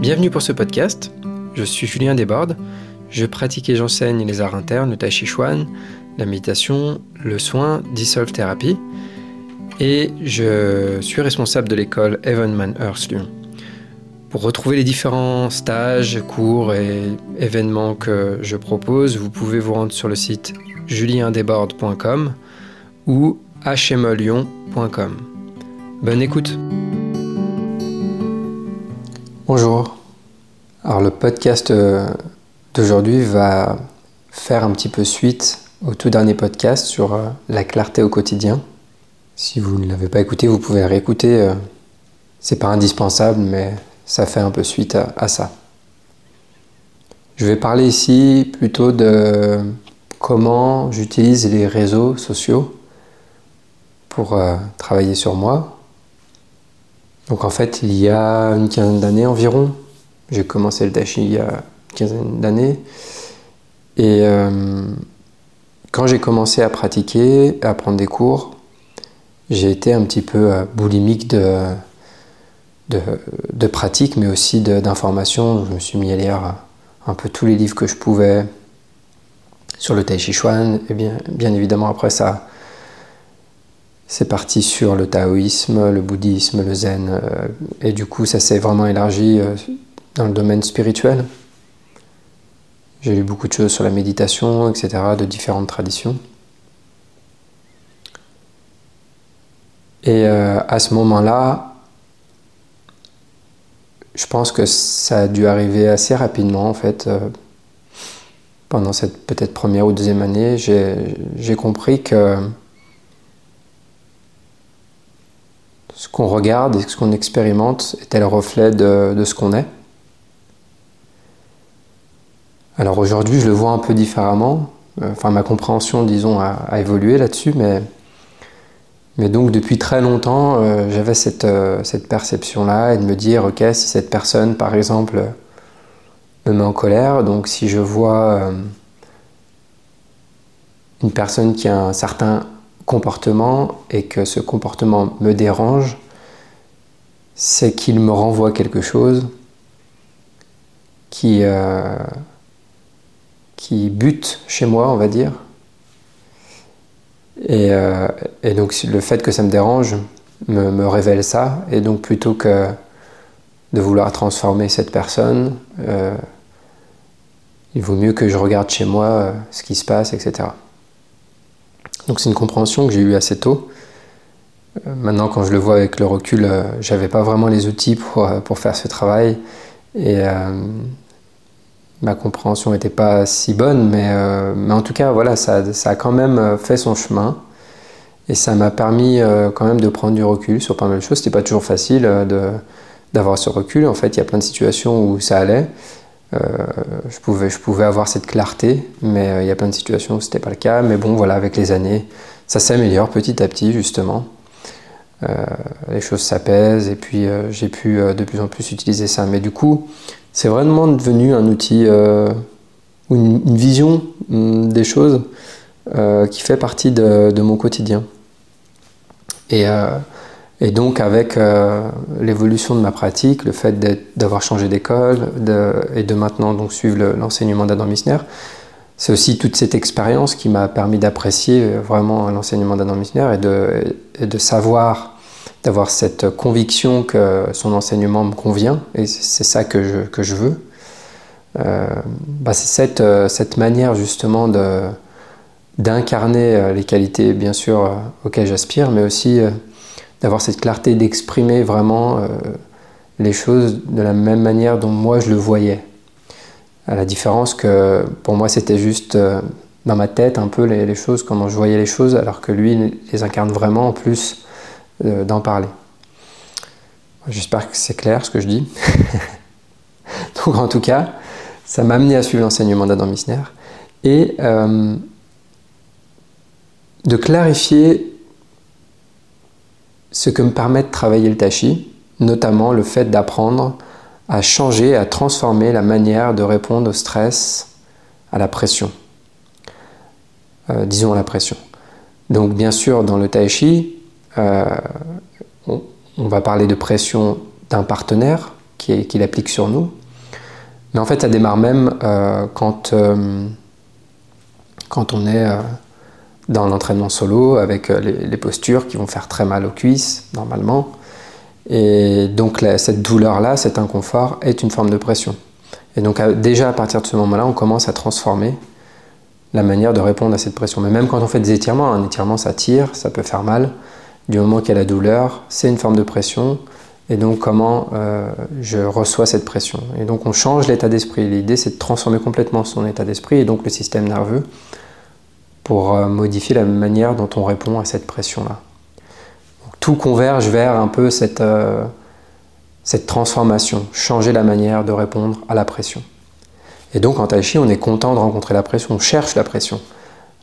Bienvenue pour ce podcast. Je suis Julien Desbordes. Je pratique et j'enseigne les arts internes, le tai chi chuan, la méditation, le soin, Dissolve Therapy. Et je suis responsable de l'école Evenman Earth Lyon. Pour retrouver les différents stages, cours et événements que je propose, vous pouvez vous rendre sur le site juliendesbordes.com ou hmlyon.com. Bonne écoute. Bonjour. Alors le podcast euh, d'aujourd'hui va faire un petit peu suite au tout dernier podcast sur euh, la clarté au quotidien. Si vous ne l'avez pas écouté, vous pouvez réécouter. Euh, c'est pas indispensable, mais ça fait un peu suite à, ça. Je vais parler ici plutôt de comment j'utilise les réseaux sociaux pour travailler sur moi. Donc en fait, il y a une quinzaine d'années environ, j'ai commencé le dashi il y a une quinzaine d'années. Et euh, quand j'ai commencé à pratiquer, à prendre des cours, j'ai été un petit peu euh, boulimique de, pratique, mais aussi d'informations. Je me suis mis à lire un peu tous les livres que je pouvais sur le Tai Chi Chuan. Et bien, bien évidemment, après ça, c'est parti sur le taoïsme, le bouddhisme, le zen. Euh, et du coup, ça s'est vraiment élargi euh, dans le domaine spirituel. J'ai lu beaucoup de choses sur la méditation, etc., de différentes traditions. Et euh, à ce moment-là, je pense que ça a dû arriver assez rapidement en fait. Pendant cette peut-être première ou deuxième année, j'ai compris que ce qu'on regarde et ce qu'on expérimente était le reflet de, ce qu'on est. Alors aujourd'hui, je le vois un peu différemment. Euh, enfin, ma compréhension, disons, a évolué là-dessus, mais mais donc depuis très longtemps, euh, j'avais cette, euh, cette perception-là et de me dire, ok, si cette personne, par exemple, me met en colère, donc si je vois une personne qui a un certain comportement et que ce comportement me dérange, c'est qu'il me renvoie quelque chose qui, qui bute chez moi, on va dire, euh, et, donc le fait que ça me dérange me, révèle ça. Et donc plutôt que de vouloir transformer cette personne, euh, il vaut mieux que je regarde chez moi euh, ce qui se passe, etc. Donc c'est une compréhension que j'ai eue assez tôt. maintenant, quand je le vois avec le recul, j'avais pas vraiment les outils pour, pour faire ce travail. Et ma compréhension n'était pas si bonne, mais, euh, mais, en tout cas, voilà, ça, ça, a quand même euh, fait son chemin. Et ça m'a permis euh, quand même de prendre du recul sur pas mal de choses. C'était pas toujours facile d'avoir ce recul. En fait, il y a plein de situations où ça allait. Je, pouvais, je pouvais avoir cette clarté, mais il y a plein de situations où c'était pas le cas. Mais bon, voilà, avec les années, ça s'améliore petit à petit, justement. les choses s'apaisent et puis j'ai pu de plus en plus utiliser ça. Mais du coup, c'est vraiment devenu un outil euh, ou une, vision mm, des choses euh, qui fait partie de, mon quotidien. Et, euh, et donc avec l'évolution de ma pratique, le fait d'avoir changé d'école et de maintenant donc suivre l'enseignement d'Adam Missner, c'est aussi toute cette expérience qui m'a permis d'apprécier vraiment l'enseignement d'Adam Missner et de, savoir d'avoir cette conviction que son enseignement me convient, et c'est ça que je, que je veux. Euh, bah c'est cette, euh, cette manière justement d'incarner euh, les qualités, bien sûr, auxquelles j'aspire, mais aussi d'avoir cette clarté d'exprimer vraiment les choses de la même manière dont moi je le voyais. À la différence que pour moi c'était juste dans ma tête un peu les, choses, comment je voyais les choses, alors que lui les incarne vraiment en plus euh, d'en parler. J'espère que c'est clair ce que je dis. Donc en tout cas, ça m'a amené à suivre l'enseignement d'Adam Missner et euh, de clarifier ce que me permet de travailler le tachi, notamment le fait d'apprendre à changer, à transformer la manière de répondre au stress, à la pression. Euh, disons la pression. Donc bien sûr, dans le tai chi, euh, on, va parler de pression d'un partenaire, qu'il applique sur nous. Mais en fait, ça démarre même quand, quand on est dans l'entraînement solo avec les, postures qui vont faire très mal aux cuisses, normalement. Et donc cette douleur-là, cet inconfort est une forme de pression. Et donc déjà à partir de ce moment-là, on commence à transformer la manière de répondre à cette pression. Mais même quand on fait des étirements, un étirement ça tire, ça peut faire mal. Du moment qu'il y a la douleur, c'est une forme de pression. Et donc comment euh, je reçois cette pression. Et donc on change l'état d'esprit. L'idée c'est de transformer complètement son état d'esprit et donc le système nerveux pour euh, modifier la manière dont on répond à cette pression-là tout converge vers un peu cette, euh, cette transformation, changer la manière de répondre à la pression. Et donc en tai chi, on est content de rencontrer la pression, on cherche la pression.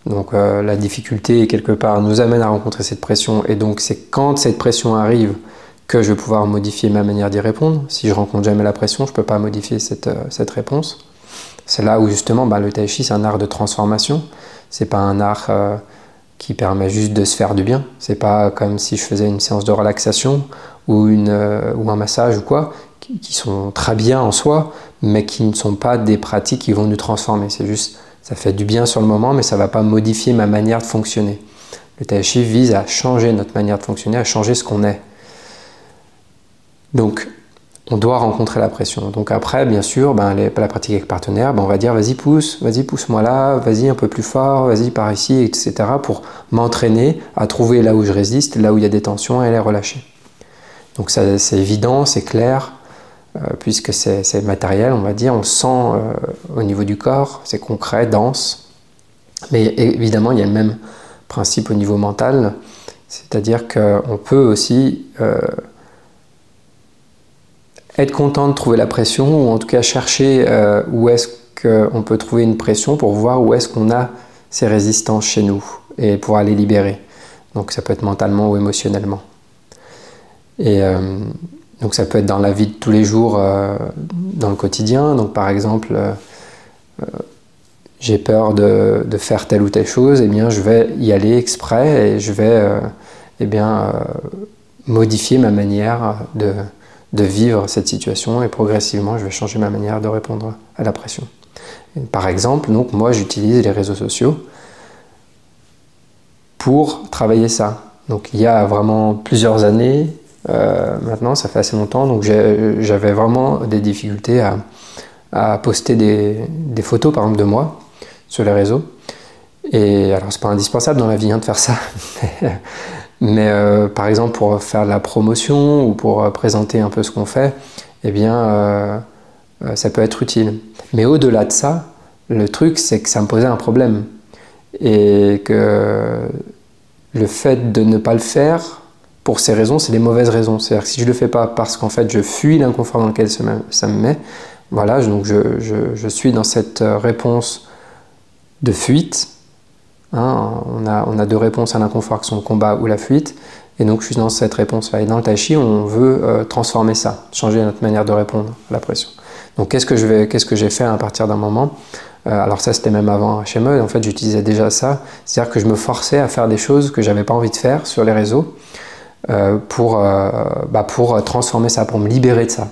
Donc euh, la difficulté, quelque part, nous amène à rencontrer cette pression. Et donc c'est quand cette pression arrive que je vais pouvoir modifier ma manière d'y répondre. Si je rencontre jamais la pression, je ne peux pas modifier cette, réponse. C'est là où justement bah, le tai chi, c'est un art de transformation. C'est pas un art qui permet juste de se faire du bien. C'est pas comme si je faisais une séance de relaxation ou, une, euh, ou un massage ou quoi, qui, sont très bien en soi, mais qui ne sont pas des pratiques qui vont nous transformer. C'est juste, ça fait du bien sur le moment, mais ça va pas modifier ma manière de fonctionner. Le tai chi vise à changer notre manière de fonctionner, à changer ce qu'on est. Donc, on doit rencontrer la pression. Donc après, bien sûr, ben, la pratique avec partenaire, ben, on va dire vas-y pousse, vas-y pousse-moi là, vas-y un peu plus fort, vas-y par ici, etc. pour m'entraîner à trouver là où je résiste, là où il y a des tensions et les relâcher. Donc c'est évident, c'est clair, euh, puisque c'est matériel, on va dire, on sent euh, au niveau du corps, c'est concret, dense. Mais évidemment, il y a le même principe au niveau mental, c'est-à-dire qu'on peut aussi... Euh, être content de trouver la pression, ou en tout cas chercher euh, où est-ce qu'on peut trouver une pression pour voir où est-ce qu'on a ces résistances chez nous et pouvoir les libérer. Donc ça peut être mentalement ou émotionnellement. Et euh, donc ça peut être dans la vie de tous les jours, euh, dans le quotidien. Donc par exemple, j'ai peur de, de, faire telle ou telle chose, et eh bien je vais y aller exprès et je vais eh bien, modifier ma manière de, de vivre cette situation et progressivement je vais changer ma manière de répondre à la pression. Par exemple, donc moi j'utilise les réseaux sociaux pour travailler ça. Donc il y a vraiment plusieurs années, euh, maintenant ça fait assez longtemps, donc j'avais vraiment des difficultés à, poster des, photos par exemple de moi sur les réseaux. Et alors c'est pas indispensable dans la vie hein, de faire ça, Mais euh, par exemple, pour faire de la promotion ou pour euh, présenter un peu ce qu'on fait, eh bien, euh, ça peut être utile. Mais au-delà de ça, le truc, c'est que ça me posait un problème. Et que le fait de ne pas le faire, pour ces raisons, c'est les mauvaises raisons. C'est-à-dire que si je ne le fais pas parce qu'en fait je fuis l'inconfort dans lequel ça me met, voilà, donc je suis dans cette réponse de fuite Hein, on, a, on, a, deux réponses à l'inconfort qui sont le combat ou la fuite. Et donc je suis dans cette réponse-là. Et dans le tai on veut euh, transformer ça, changer notre manière de répondre à la pression. Donc qu'est-ce que vais, qu'est-ce que j'ai fait à partir d'un moment? Euh, Alors ça c'était même avant chez moi. En fait j'utilisais déjà ça, c'est-à-dire que je me forçais à faire des choses que j'avais pas envie de faire sur les réseaux euh, pour, bah, pour transformer ça, pour me libérer de ça.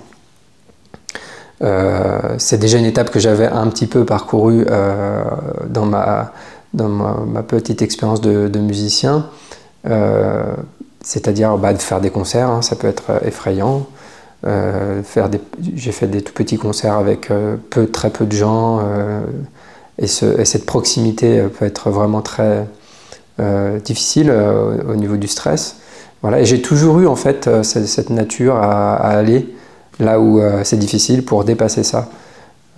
c'est déjà une étape que j'avais un petit peu parcourue dans ma dans ma, petite expérience de, musicien, euh, c'est-à-dire bah, de faire des concerts, hein, ça peut être euh, effrayant. Euh, j'ai fait des tout petits concerts avec peu, très peu de gens, et, cette proximité peut être vraiment très difficile au niveau du stress. Voilà. J'ai toujours eu en fait cette, nature à, aller là où c'est difficile pour dépasser ça.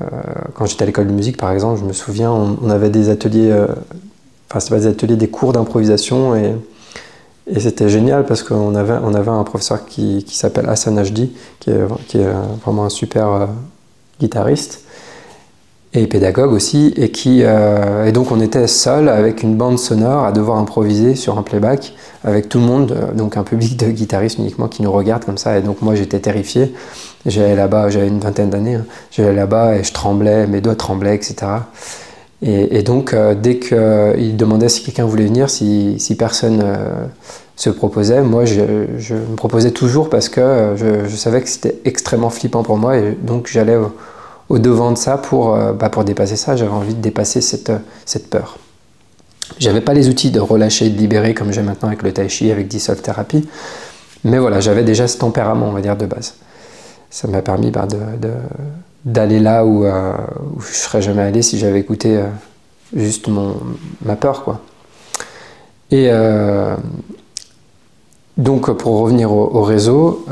Euh, quand j'étais à l'école de musique, par exemple, je me souviens, on, avait des ateliers, euh, enfin, c'était pas des ateliers, des cours d'improvisation et, c'était génial parce qu'on avait, on avait un professeur qui, s'appelle Hassan Ajdi, qui est, qui est vraiment un super euh, guitariste et pédagogue aussi, et qui et donc on était seul avec une bande sonore à devoir improviser sur un playback avec tout le monde, donc un public de guitaristes uniquement qui nous regarde comme ça, et donc moi j'étais terrifié J'allais là-bas, j'avais une vingtaine d'années, hein. j'allais là-bas et je tremblais, mes doigts tremblaient, etc. Et, donc, euh, dès qu'il demandait si quelqu'un voulait venir, si, si personne euh, se proposait, moi je, me proposais toujours parce que je, savais que c'était extrêmement flippant pour moi et donc j'allais au, devant de ça pour, bah, pour dépasser ça. J'avais envie de dépasser cette, cette peur. J'avais pas les outils de relâcher et de libérer comme j'ai maintenant avec le tai chi, avec Dissolve Therapy, mais voilà, j'avais déjà ce tempérament, on va dire, de base. Ça m'a permis bah, d'aller là où, euh, où, je serais jamais allé si j'avais écouté euh, juste mon, ma peur, quoi. Et euh, donc, pour revenir au, réseau,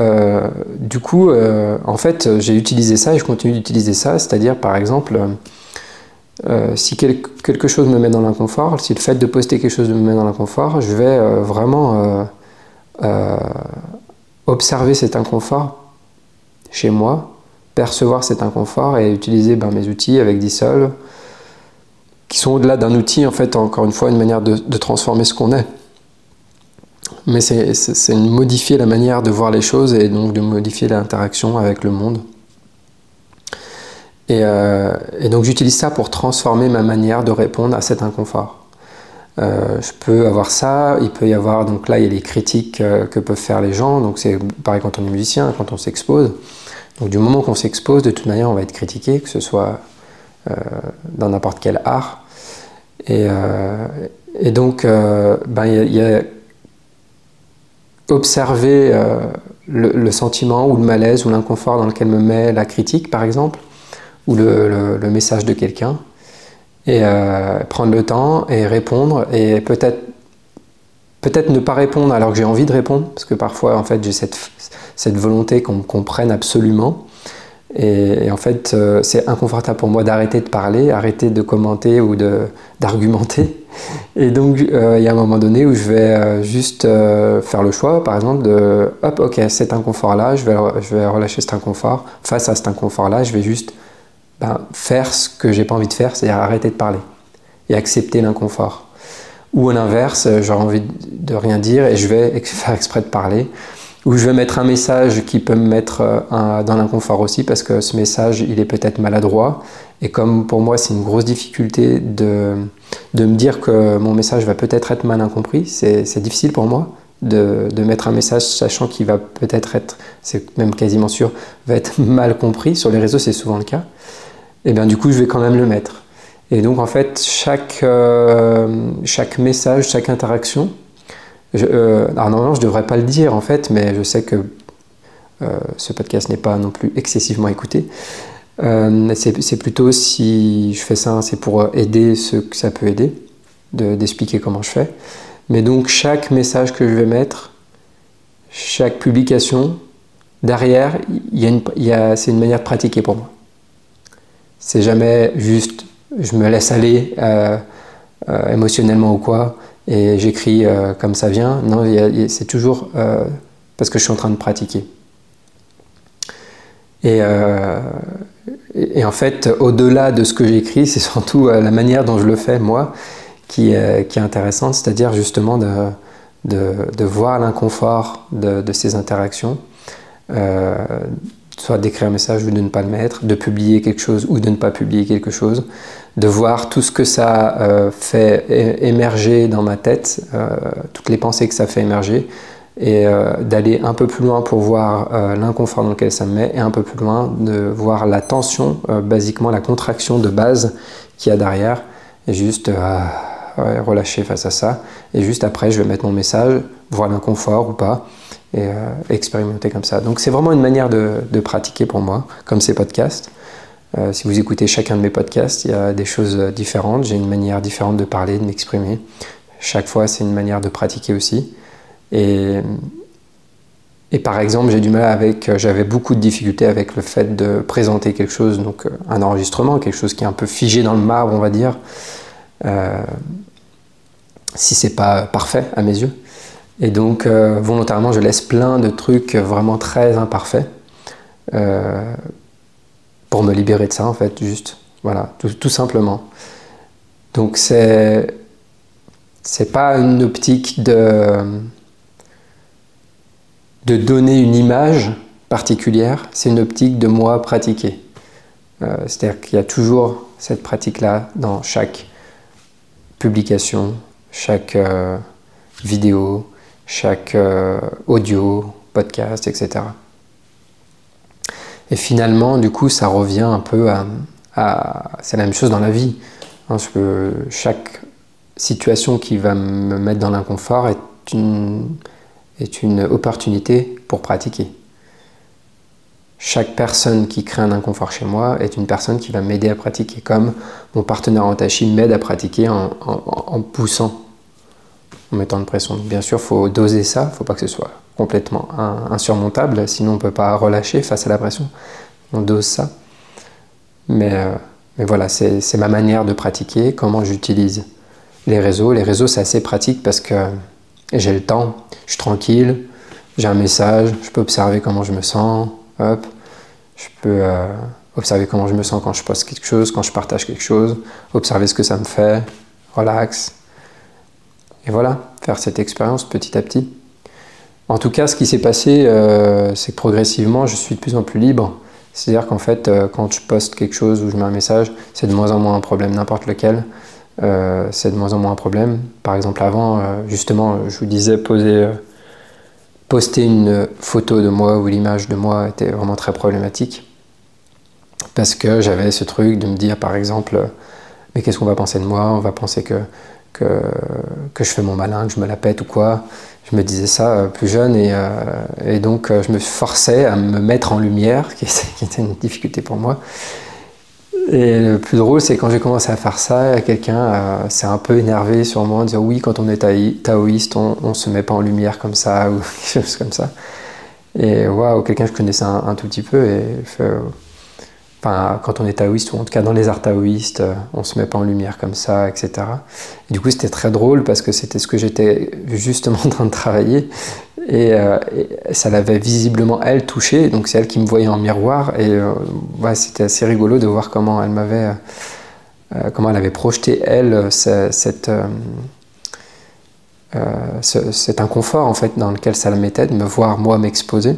du coup, en fait, j'ai utilisé ça et je continue d'utiliser ça, c'est-à-dire, par exemple, si quelque chose me met dans l'inconfort, si le fait de poster quelque chose me met dans l'inconfort, je vais vraiment euh, observer cet inconfort chez moi, percevoir cet inconfort et utiliser ben, mes outils avec Dissolve, qui sont au-delà d'un outil, en fait, encore une fois, une manière de, transformer ce qu'on est. Mais c'est modifier la manière de voir les choses et donc de modifier l'interaction avec le monde. Et, euh, et donc j'utilise ça pour transformer ma manière de répondre à cet inconfort. Euh, je peux avoir ça, il peut y avoir, donc là il y a les critiques euh, que peuvent faire les gens, donc c'est pareil quand on est musicien, quand on s'expose. Donc du moment qu'on s'expose, de toute manière on va être critiqué, que ce soit dans n'importe quel art. Et, et donc ben, il y, a observer le, sentiment ou le malaise ou l'inconfort dans lequel me met la critique par exemple, ou le, message de quelqu'un et euh, prendre le temps et répondre et peut-être peut-être ne pas répondre alors que j'ai envie de répondre parce que parfois en fait j'ai cette, cette volonté qu'on me comprenne absolument. Et, en fait euh, c'est inconfortable pour moi d'arrêter de parler arrêter de commenter ou d'argumenter et donc euh, il y a un moment donné où je vais juste faire le choix par exemple de hop ok cet inconfort là je vais, je vais relâcher cet inconfort face à cet inconfort là je vais juste ben, faire ce que j'ai pas envie de faire, c'est-à-dire arrêter de parler et accepter l'inconfort. Ou à l'inverse, j'aurais envie de rien dire et je vais faire exprès de parler. Ou je vais mettre un message qui peut me mettre euh, dans l'inconfort aussi parce que ce message, il est peut-être maladroit. Et comme pour moi, c'est une grosse difficulté de, de me dire que mon message va peut-être être mal incompris, c'est difficile pour moi de, de, mettre un message sachant qu'il va peut-être être, c'est même quasiment sûr, va être mal compris. Sur les réseaux, c'est souvent le cas et bien du coup je vais quand même le mettre. Et donc en fait chaque, euh, chaque message, chaque interaction, je, euh, alors normalement je ne devrais pas le dire en fait, mais je sais que euh, ce podcast n'est pas non plus excessivement écouté. c'est plutôt si je fais ça, c'est pour aider ceux que ça peut aider, d'expliquer comment je fais. Mais donc chaque message que je vais mettre, chaque publication, derrière, c'est une manière de pratiquer pour moi. C'est jamais juste je me laisse aller euh, euh, émotionnellement ou quoi et j'écris euh, comme ça vient. Non, c'est toujours parce que je suis en train de pratiquer. Et, et en fait, au-delà de ce que j'écris, c'est surtout la manière dont je le fais, moi, qui, est intéressante, c'est-à-dire justement de, voir l'inconfort de, ces interactions, soit d'écrire un message ou de ne pas le mettre, de publier quelque chose ou de ne pas publier quelque chose, de voir tout ce que ça euh, fait émerger dans ma tête, euh, toutes les pensées que ça fait émerger, et euh, d'aller un peu plus loin pour voir l'inconfort dans lequel ça me met, et un peu plus loin de voir la tension, basiquement la contraction de base qu'il y a derrière, et juste relâcher face à ça, et juste après je vais mettre mon message, voir l'inconfort ou pas, et expérimenter comme ça. Donc c'est vraiment une manière de, pratiquer pour moi, comme ces podcasts. Euh, si vous écoutez chacun de mes podcasts, il y a des choses différentes. J'ai une manière différente de parler, de m'exprimer. Chaque fois, c'est une manière de pratiquer aussi. Et, par exemple, j'ai du mal avec, j'avais beaucoup de difficultés avec le fait de présenter quelque chose, donc un enregistrement, quelque chose qui est un peu figé dans le marbre, on va dire, euh, si c'est pas parfait à mes yeux. Et donc, euh, volontairement, je laisse plein de trucs vraiment très imparfaits euh, pour me libérer de ça, en fait, juste. Voilà, tout, simplement. Donc, c'est. C'est pas une optique de. de donner une image particulière, c'est une optique de moi pratiquer. Euh, c'est-à-dire qu'il y a toujours cette pratique-là dans chaque publication, chaque vidéo, chaque euh, audio, podcast, etc. Et finalement, du coup, ça revient un peu à... c'est la même chose dans la vie. Hein, que chaque situation qui va me mettre dans l'inconfort est une, est une opportunité pour pratiquer. Chaque personne qui crée un inconfort chez moi est une personne qui va m'aider à pratiquer, comme mon partenaire en tachi m'aide à pratiquer en, en, poussant, en mettant de pression. bien sûr, il faut doser ça, il ne faut pas que ce soit complètement insurmontable, sinon on ne peut pas relâcher face à la pression. On dose ça. Mais, euh, mais voilà, c'est ma manière de pratiquer, comment j'utilise les réseaux. Les réseaux, c'est assez pratique parce que j'ai le temps, je suis tranquille, j'ai un message, je peux observer comment je me sens, hop, je peux euh, observer comment je me sens quand je poste quelque chose, quand je partage quelque chose, observer ce que ça me fait, relax. Et voilà, faire cette expérience petit à petit. En tout cas, ce qui s'est passé, euh, c'est que progressivement, je suis de plus en plus libre. C'est-à-dire qu'en fait, euh, quand je poste quelque chose ou je mets un message, c'est de moins en moins un problème, n'importe lequel. Euh, c'est de moins en moins un problème. Par exemple, avant, justement, je vous disais, poser, poster une photo de moi ou l'image de moi était vraiment très problématique. Parce que j'avais ce truc de me dire, par exemple, mais qu'est-ce qu'on va penser de moi? On va penser que, que, que, je fais mon malin, que je me la pète ou quoi? Je me disais ça euh, plus jeune et, euh, donc euh, je me forçais à me mettre en lumière, qui, était une difficulté pour moi. Et le plus drôle, c'est quand j'ai commencé à faire ça, quelqu'un s'est un peu énervé sur moi en disant oui, quand on est taoïste, on, ne se met pas en lumière comme ça ou quelque chose comme ça. Et waouh, quelqu'un que je connaissais un, tout petit peu et quand on est taoïste, ou en tout cas dans les arts taoïstes, euh, on se met pas en lumière comme ça, etc. du coup, c'était très drôle parce que c'était ce que j'étais justement en train de travailler. Et, euh, ça l'avait visiblement, elle, touché. Donc, c'est elle qui me voyait en miroir. Et euh, c'était assez rigolo de voir comment elle m'avait. comment elle avait projeté, elle, cet inconfort en fait dans lequel ça la mettait de me voir moi m'exposer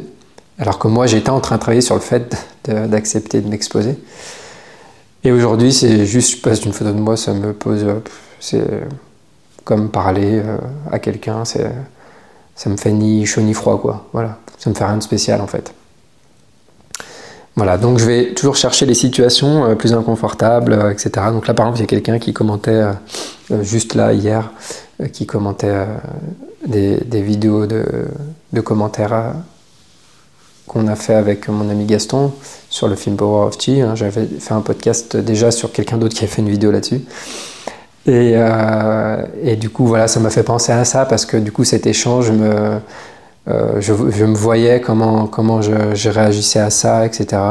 alors que moi, j'étais en train de travailler sur le fait d'accepter de, m'exposer. Et aujourd'hui, c'est juste, je passe une photo de moi, ça me pose. C'est comme parler euh, à quelqu'un, ça me fait ni chaud ni froid, quoi. Voilà, ça me fait rien de spécial en fait. Voilà, donc je vais toujours chercher les situations euh, plus inconfortables, euh, etc. Donc là, par exemple, il y a quelqu'un qui commentait, juste là, hier, qui commentait des, vidéos de, de commentaires qu'on a fait avec mon ami Gaston sur le film Power of Tea. Hein. J'avais fait un podcast déjà sur quelqu'un d'autre qui a fait une vidéo là-dessus. Et, euh, et, du coup, voilà, ça m'a fait penser à ça parce que du coup, cet échange, euh, je, me voyais comment, je, réagissais à ça, etc.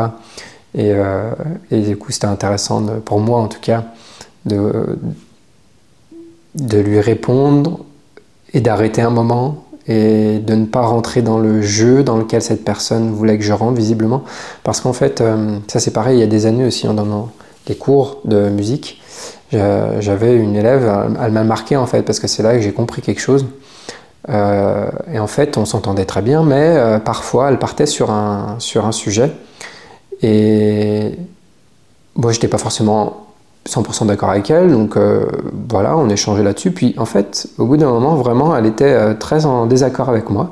Et, euh, et du coup, c'était intéressant pour moi, en tout cas, de lui répondre et d'arrêter un moment et de ne pas rentrer dans le jeu dans lequel cette personne voulait que je rentre visiblement. Parce qu'en fait, euh, ça c'est pareil, il y a des années aussi, hein, dans les cours de musique, j'avais une élève, elle m'a marqué en fait, parce que c'est là que j'ai compris quelque chose. Euh, et en fait, on s'entendait très bien, mais euh, parfois, elle partait sur un, sur un sujet. Et moi, j'étais pas forcément 100% d'accord avec elle, donc euh, voilà, on échangeait là-dessus. Puis en fait, au bout d'un moment, vraiment, elle était euh, très en désaccord avec moi.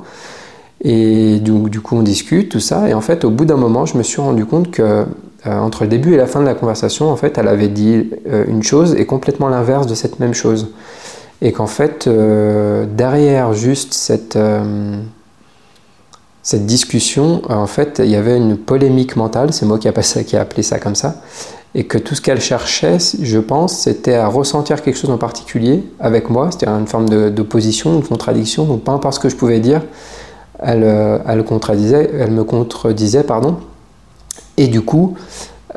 Et du, du, coup, on discute, tout ça. Et en fait, au bout d'un moment, je me suis rendu compte que euh, entre le début et la fin de la conversation, en fait, elle avait dit une chose et complètement l'inverse de cette même chose. Et qu'en fait, derrière juste cette, cette discussion, en fait, il y avait une polémique mentale. C'est moi qui a, qui a appelé ça comme ça et que tout ce qu'elle cherchait, je pense, c'était à ressentir quelque chose en particulier avec moi, c'était une forme d'opposition, de, contradiction, donc peu importe ce que je pouvais dire, elle, euh, elle, contredisait, elle me contredisait, pardon, et du coup,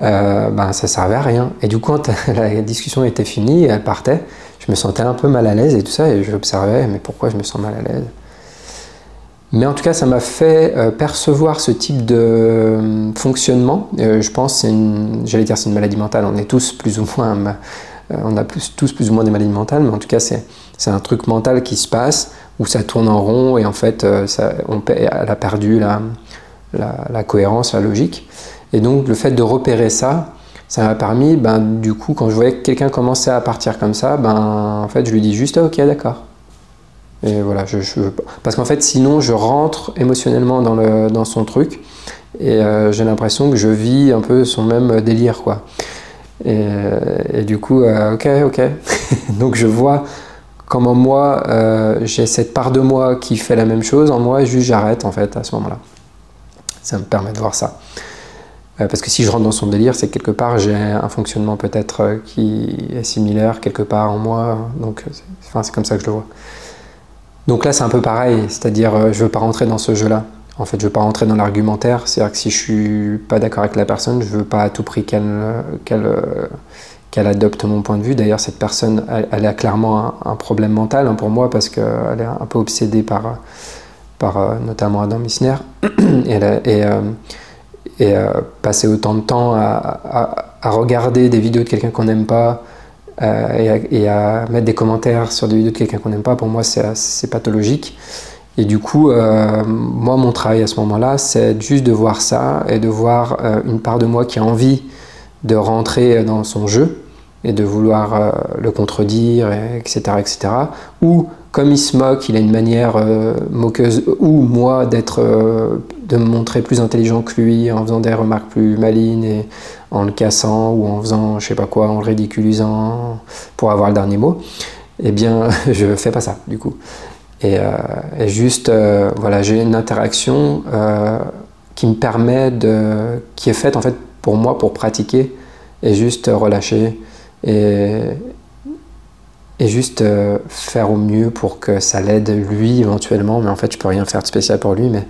euh, ben, ça servait à rien. Et du coup, quand la discussion était finie, elle partait, je me sentais un peu mal à l'aise et tout ça, et j'observais, mais pourquoi je me sens mal à l'aise? Mais en tout cas, ça m'a fait euh, percevoir ce type de euh, fonctionnement. Euh, je pense, c'est j'allais dire, c'est une maladie mentale. On est tous plus ou moins, on a tous plus ou moins des maladies mentales, mais en tout cas, c'est, un truc mental qui se passe où ça tourne en rond et en fait, on, elle a perdu la, cohérence, la logique. Et donc, le fait de repérer ça, ça m'a permis, ben, du coup, quand je voyais que quelqu'un commençait à partir comme ça, ben, en fait, je lui dis juste, ok, d'accord. Et voilà, je, parce qu'en fait, sinon, je rentre émotionnellement dans, le, dans son truc et euh, j'ai l'impression que je vis un peu son même délire, quoi. Et, du coup, euh, ok, ok. Donc je vois comment moi, euh, j'ai cette part de moi qui fait la même chose en moi juste j'arrête en fait à ce moment-là. Ça me permet de voir ça. parce que si je rentre dans son délire, c'est quelque part j'ai un fonctionnement peut-être qui est similaire quelque part en moi. Donc c'est comme ça que je le vois. Donc là, c'est un peu pareil, c'est-à-dire, euh, je veux pas rentrer dans ce jeu-là. En fait, je veux pas rentrer dans l'argumentaire, c'est-à-dire que si je suis pas d'accord avec la personne, je veux pas à tout prix qu'elle euh, adopte mon point de vue. D'ailleurs, cette personne, elle, a clairement un, problème mental hein, pour moi parce qu'elle est un peu obsédée par, euh, notamment Adam Missner. et, et, passer autant de temps à, à regarder des vidéos de quelqu'un qu'on n'aime pas, euh, et, à, mettre des commentaires sur des vidéos de quelqu'un qu'on n'aime pas, pour moi, c'est pathologique. Et du coup, euh, moi, mon travail à ce moment-là, c'est juste de voir ça et de voir euh, une part de moi qui a envie de rentrer dans son jeu et de vouloir le contredire, etc., etc. Ou comme il se moque, il a une manière moqueuse, ou moi d'être, de me montrer plus intelligent que lui en faisant des remarques plus malines et en le cassant ou en faisant je sais pas quoi, en le ridiculisant pour avoir le dernier mot, eh bien je fais pas ça du coup. Et, euh, juste, euh, voilà, j'ai une interaction euh, qui me permet de. qui est faite en fait pour moi pour pratiquer et juste relâcher et, juste faire au mieux pour que ça l'aide lui éventuellement. Mais en fait, je peux rien faire de spécial pour lui, mais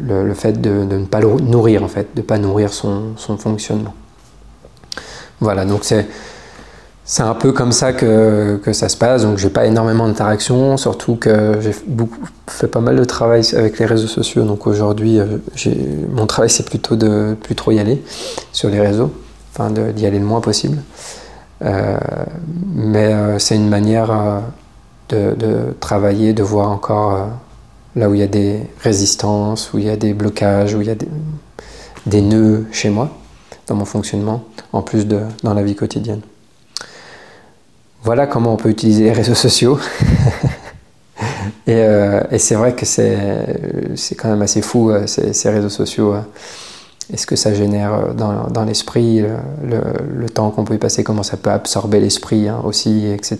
le, fait de, ne pas le nourrir, en fait, de ne pas nourrir son, fonctionnement. Voilà, donc c'est. C'est un peu comme ça que, que ça se passe, donc j'ai pas énormément d'interactions, surtout que j'ai fait pas mal de travail avec les réseaux sociaux, donc aujourd'hui euh, mon travail c'est plutôt de plus trop y aller sur les réseaux, enfin d'y aller le moins possible. Euh, mais euh, c'est une manière de, de, travailler, de voir encore là où il y a des résistances, où il y a des blocages, où il y a des, nœuds chez moi, dans mon fonctionnement, en plus de dans la vie quotidienne. Voilà comment on peut utiliser les réseaux sociaux. Euh, et, c'est vrai que c'est quand même assez fou, euh, ces, réseaux sociaux. Euh, et ce que ça génère dans, l'esprit, le, temps qu'on peut y passer, comment ça peut absorber l'esprit hein, aussi, etc.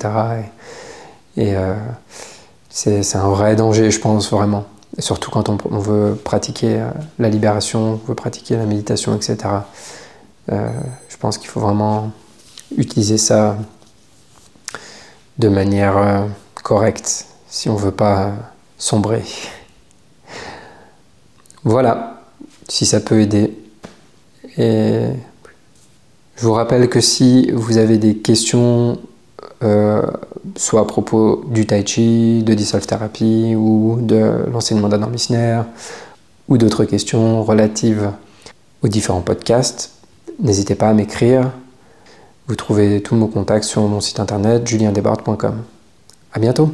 Et, c'est un vrai danger, je pense, vraiment. Surtout quand on, veut pratiquer euh, la libération, on veut pratiquer la méditation, etc. Euh, je pense qu'il faut vraiment utiliser ça de manière euh, correcte si on ne veut pas sombrer. Voilà, si ça peut aider. Je vous rappelle que si vous avez des questions euh, soit à propos du tai chi, de dissolve therapy ou de l'enseignement d'Adam Missner ou d'autres questions relatives aux différents podcasts, n'hésitez pas à m'écrire. Vous trouvez tous mon contacts sur mon site internet juliendebord.com. À bientôt